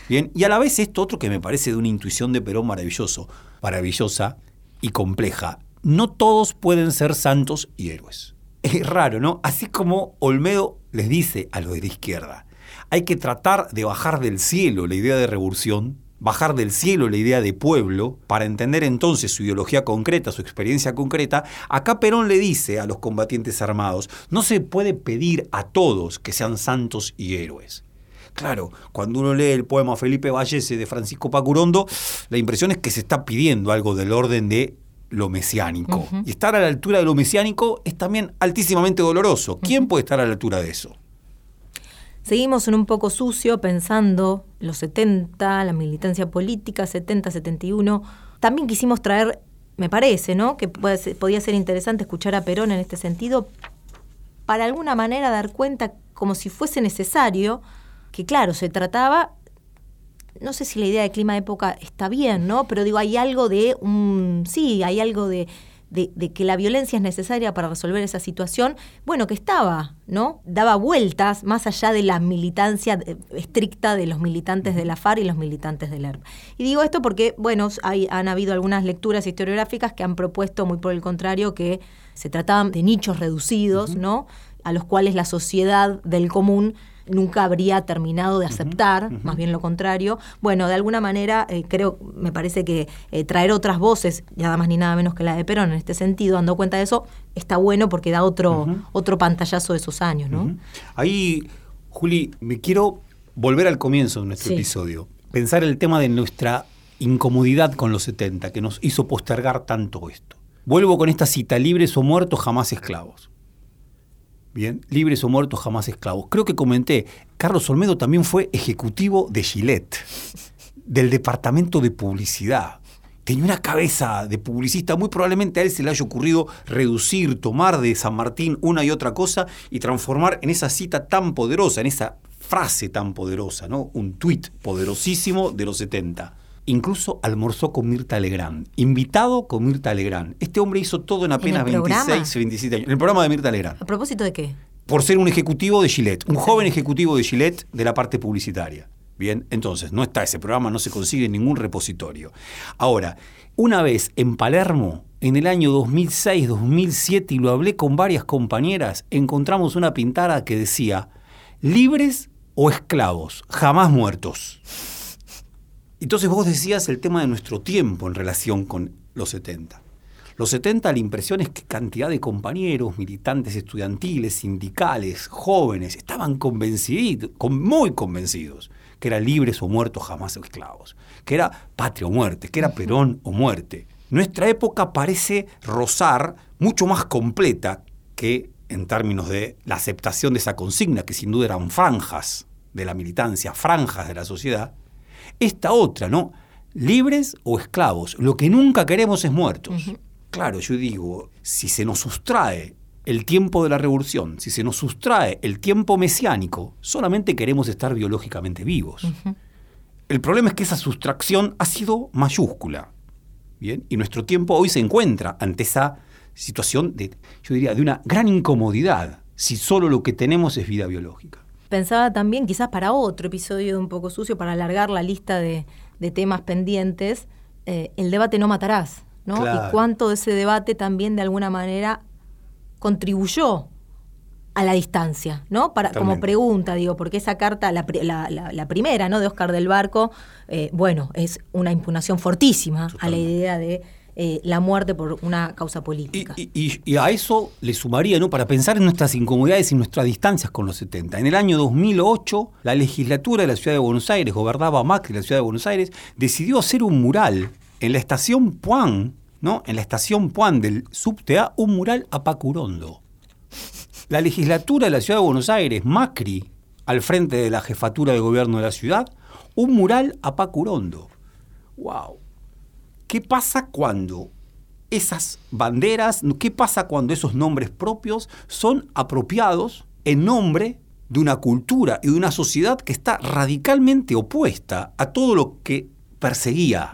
Bien, y a la vez esto otro que me parece de una intuición de Perón maravilloso, maravillosa y compleja. No todos pueden ser santos y héroes. Es raro, ¿no? Así como Olmedo les dice a los de la izquierda, hay que tratar de bajar del cielo la idea de revolución, bajar del cielo la idea de pueblo, para entender entonces su ideología concreta, su experiencia concreta, acá Perón le dice a los combatientes armados, no se puede pedir a todos que sean santos y héroes. Claro, cuando uno lee el poema Felipe Vallese de Francisco Pacurondo, la impresión es que se está pidiendo algo del orden de lo mesiánico. Y estar a la altura de lo mesiánico es también altísimamente doloroso. ¿Quién puede estar a la altura de eso? Seguimos en un poco sucio pensando los 70, la militancia política, 70, 71. También quisimos traer, me parece, ¿no? Que podía ser interesante escuchar a Perón en este sentido, para alguna manera dar cuenta, como si fuese necesario, que claro, se trataba, no sé si la idea de clima de época está bien, ¿no? Pero digo, hay algo de un, sí, hay algo de, de, de, que la violencia es necesaria para resolver esa situación, bueno, que estaba, ¿no? Daba vueltas más allá de la militancia eh, estricta de los militantes de la FARC y los militantes del ERP. Y digo esto porque, bueno, hay, han habido algunas lecturas historiográficas que han propuesto, muy por el contrario, que se trataban de nichos reducidos, ¿no? A los cuales la sociedad del común nunca habría terminado de aceptar, más bien lo contrario. Bueno, de alguna manera eh, creo, me parece que eh, traer otras voces, nada más ni nada menos que la de Perón en este sentido, dando cuenta de eso, está bueno porque da otro, otro pantallazo de esos años, ¿no? Ahí, Juli, me quiero volver al comienzo de nuestro episodio, pensar el tema de nuestra incomodidad con los 70, que nos hizo postergar tanto esto. Vuelvo con esta cita, libres o muertos, jamás esclavos. Bien, libres o muertos, jamás esclavos. Creo que comenté, Carlos Olmedo también fue ejecutivo de Gillette, del departamento de publicidad. Tenía una cabeza de publicista, muy probablemente a él se le haya ocurrido reducir, tomar de San Martín una y otra cosa y transformar en esa cita tan poderosa, en esa frase tan poderosa, ¿no? Un tuit poderosísimo de los 70 incluso almorzó con Mirta Legrand, invitado con Mirta Legrand. Este hombre hizo todo en apenas 26 o 27 años. En el programa de Mirta Legrand. ¿A propósito de qué? Por ser un ejecutivo de Gillette, un joven ejecutivo de Gillette de la parte publicitaria. Bien, entonces, no está ese programa, no se consigue en ningún repositorio. Ahora, una vez en Palermo, en el año 2006, 2007, y lo hablé con varias compañeras, encontramos una pintada que decía, libres o esclavos, jamás muertos. Entonces vos decías el tema de nuestro tiempo en relación con los 70. Los 70 la impresión es que cantidad de compañeros, militantes estudiantiles, sindicales, jóvenes, estaban convencidos, muy convencidos, que eran libres o muertos jamás esclavos, que era patria o muerte, que era Perón o muerte. Nuestra época parece rozar mucho más completa que en términos de la aceptación de esa consigna, que sin duda eran franjas de la militancia, franjas de la sociedad, esta otra, ¿no? Libres o esclavos. Lo que nunca queremos es muertos. Claro, yo digo, si se nos sustrae el tiempo de la revolución, si se nos sustrae el tiempo mesiánico, solamente queremos estar biológicamente vivos. El problema es que esa sustracción ha sido mayúscula. Bien, y nuestro tiempo hoy se encuentra ante esa situación de, yo diría, de una gran incomodidad, si solo lo que tenemos es vida biológica. Pensaba también, quizás para otro episodio de Un poco sucio, para alargar la lista de, temas pendientes, eh, el debate no matarás, ¿no? Y cuánto de ese debate también de alguna manera contribuyó a la distancia, ¿no? Para, como pregunta, digo, porque esa carta, la, primera, ¿no? De Oscar del Barco, eh, bueno, es una impugnación fortísima a la idea de eh, la muerte por una causa política. Y, a eso le sumaría, ¿no? para pensar en nuestras incomodidades y nuestras distancias con los 70. En el año 2008, la legislatura de la Ciudad de Buenos Aires, gobernaba Macri la Ciudad de Buenos Aires, decidió hacer un mural en la estación Puan, ¿no? en la estación Puan del subtea, un mural a Pacurondo. La legislatura de la Ciudad de Buenos Aires, Macri, al frente de la jefatura de gobierno de la ciudad, un mural a Pacurondo. ¡Wow! ¿Qué pasa cuando esas banderas, qué pasa cuando esos nombres propios son apropiados en nombre de una cultura y de una sociedad que está radicalmente opuesta a todo lo que perseguía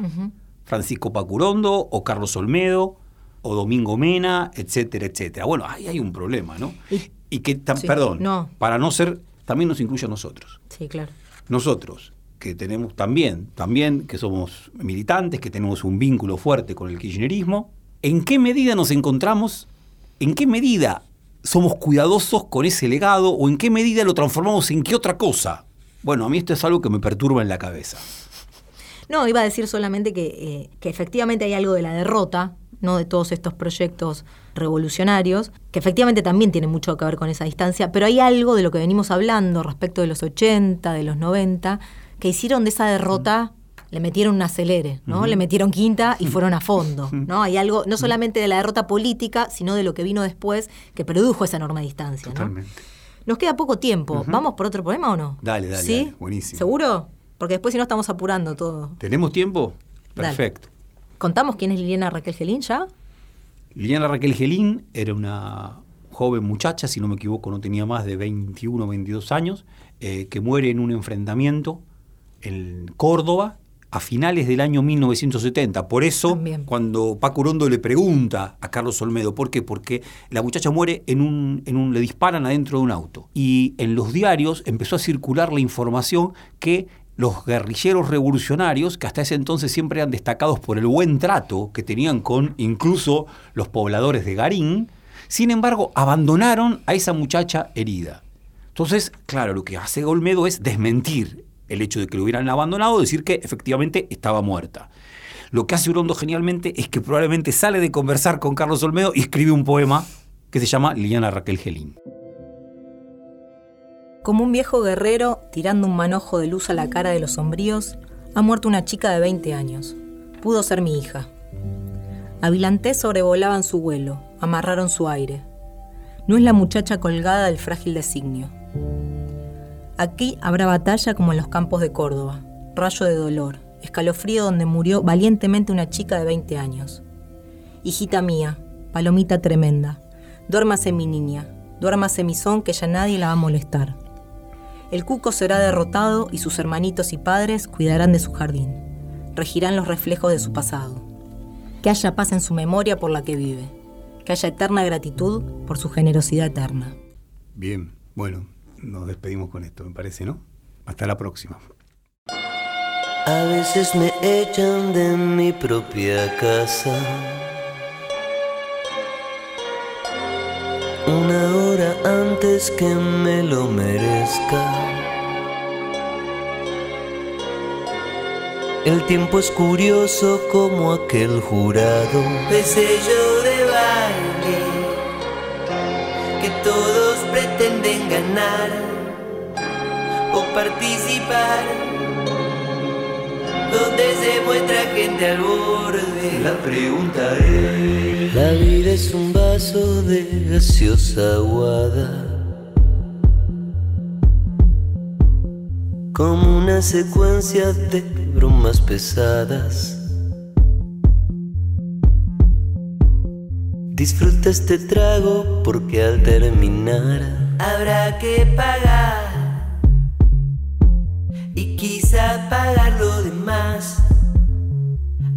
Francisco Pacurondo o Carlos Olmedo o Domingo Mena, etcétera, etcétera. Bueno, ahí hay un problema, ¿no? Y, que, perdón, para no ser, también nos incluye a nosotros. Sí, claro. Nosotros, que tenemos también, también que somos militantes, que tenemos un vínculo fuerte con el kirchnerismo, ¿en qué medida nos encontramos? ¿En qué medida somos cuidadosos con ese legado o en qué medida lo transformamos en qué otra cosa? Bueno, a mí esto es algo que me perturba en la cabeza. No, iba a decir solamente que, eh, que efectivamente hay algo de la derrota, ¿no? de todos estos proyectos revolucionarios, que efectivamente también tiene mucho que ver con esa distancia, pero hay algo de lo que venimos hablando respecto de los 80, de los 90, que hicieron de esa derrota le metieron un acelere, ¿no? Le metieron quinta y fueron a fondo, ¿no? Hay algo, no solamente de la derrota política, sino de lo que vino después, que produjo esa enorme distancia, Totalmente. Nos queda poco tiempo. ¿Vamos por otro problema o no? Dale, dale, ¿Sí? buenísimo. ¿Seguro? Porque después si no estamos apurando todo. ¿Tenemos tiempo? Perfecto. ¿Contamos quién es Liliana Raquel Gelín ya? Liliana Raquel Gelín era una joven muchacha, si no me equivoco, no tenía más de 21 o 22 años, eh, que muere en un enfrentamiento en Córdoba a finales del año 1970. Por eso, También. cuando Paco Urondo le pregunta a Carlos Olmedo, ¿por qué? Porque la muchacha muere en un, en un, le disparan adentro de un auto. Y en los diarios empezó a circular la información que los guerrilleros revolucionarios, que hasta ese entonces siempre eran destacados por el buen trato que tenían con incluso los pobladores de Garín, sin embargo, abandonaron a esa muchacha herida. Entonces, claro, lo que hace Olmedo es desmentir el hecho de que lo hubieran abandonado, decir que efectivamente estaba muerta. Lo que hace Urondo genialmente es que probablemente sale de conversar con Carlos Olmedo y escribe un poema que se llama Liliana Raquel Gelín. Como un viejo guerrero, tirando un manojo de luz a la cara de los sombríos, ha muerto una chica de 20 años. Pudo ser mi hija. Avilanté sobrevolaban su vuelo, amarraron su aire. No es la muchacha colgada del frágil designio. Aquí habrá batalla como en los campos de Córdoba, rayo de dolor, escalofrío donde murió valientemente una chica de 20 años. Hijita mía, palomita tremenda, duérmase mi niña, duérmase mi son que ya nadie la va a molestar. El cuco será derrotado y sus hermanitos y padres cuidarán de su jardín, regirán los reflejos de su pasado. Que haya paz en su memoria por la que vive, que haya eterna gratitud por su generosidad eterna. Bien, bueno, nos despedimos con esto, me parece, ¿no? Hasta la próxima. A veces me echan de mi propia casa. Una hora antes que me lo merezca. El tiempo es curioso como aquel jurado de sello pretenden ganar o participar donde se muestra gente al borde. La pregunta es: La vida es un vaso de gaseosa aguada. Como una secuencia de bromas pesadas. Disfruta este trago porque al terminar habrá que pagar y quizá pagar lo demás.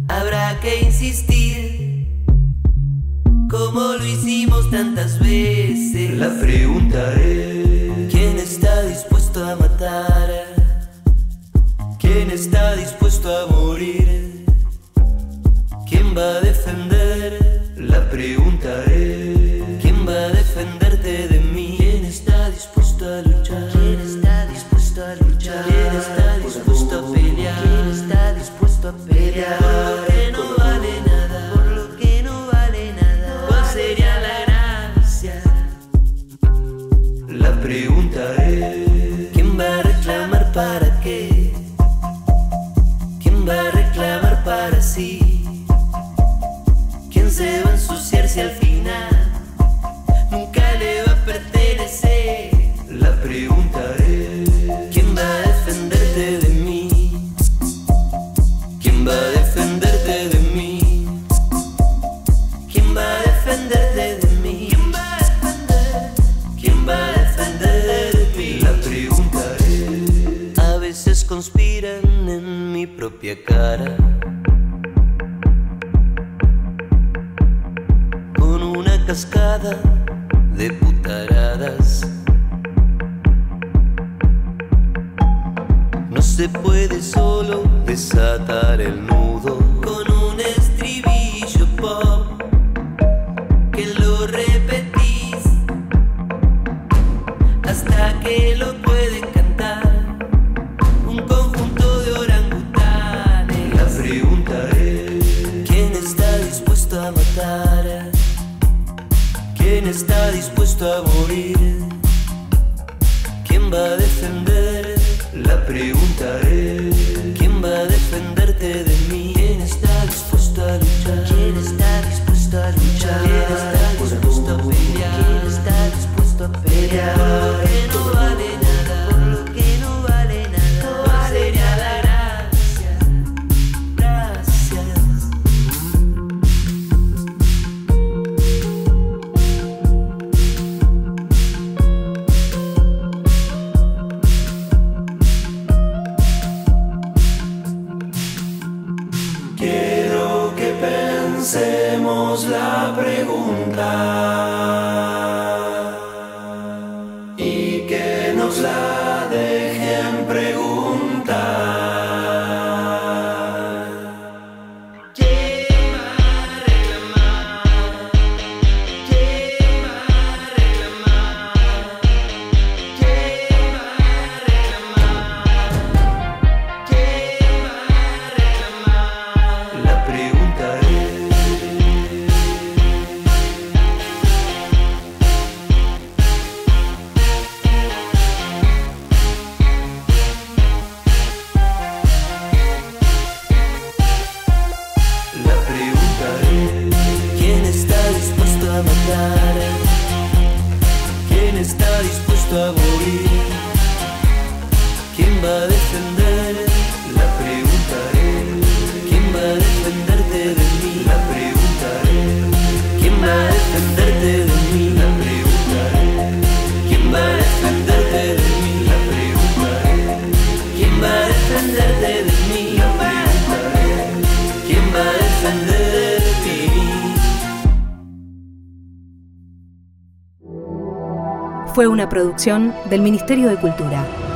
Habrá que insistir como lo hicimos tantas veces. La pregunta es: ¿quién está dispuesto a matar? ¿Quién está dispuesto a morir? ¿Quién va a defender? La pregunta es: lancemos la pregunta del Ministerio de Cultura.